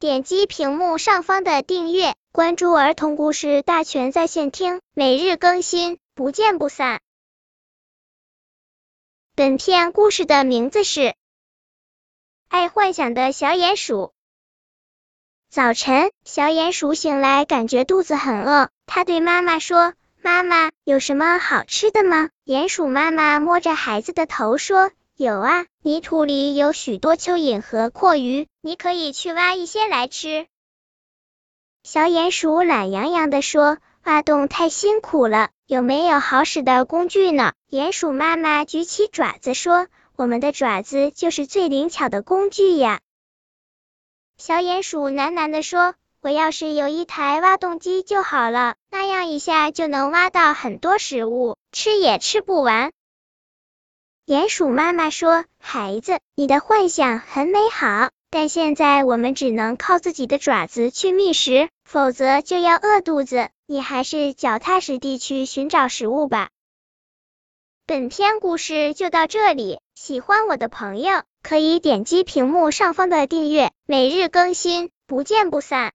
点击屏幕上方的订阅，关注儿童故事大全在线听，每日更新，不见不散。本片故事的名字是《爱幻想的小鼹鼠》。早晨，小鼹鼠醒来，感觉肚子很饿，它对妈妈说：“妈妈，有什么好吃的吗？”鼹鼠妈妈摸着孩子的头说。有啊，泥土里有许多蚯蚓和蛞蝓，你可以去挖一些来吃。小鼹鼠懒洋洋的说：“挖洞太辛苦了，有没有好使的工具呢？”鼹鼠妈妈举起爪子说：“我们的爪子就是最灵巧的工具呀。”小鼹鼠喃喃的说：“我要是有一台挖洞机就好了，那样一下就能挖到很多食物，吃也吃不完。”鼹鼠妈妈说：“孩子，你的幻想很美好，但现在我们只能靠自己的爪子去觅食，否则就要饿肚子。你还是脚踏实地去寻找食物吧。”本篇故事就到这里，喜欢我的朋友可以点击屏幕上方的订阅，每日更新，不见不散。